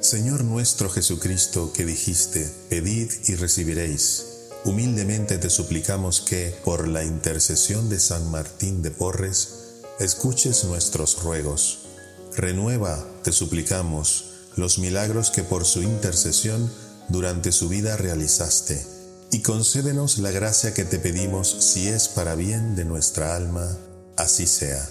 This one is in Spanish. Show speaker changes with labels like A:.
A: Señor nuestro Jesucristo, que dijiste, pedid y recibiréis. Humildemente te suplicamos que, por la intercesión de San Martín de Porres, escuches nuestros ruegos. Renueva, te suplicamos, los milagros que por su intercesión durante su vida realizaste, y concédenos la gracia que te pedimos si es para bien de nuestra alma, así sea.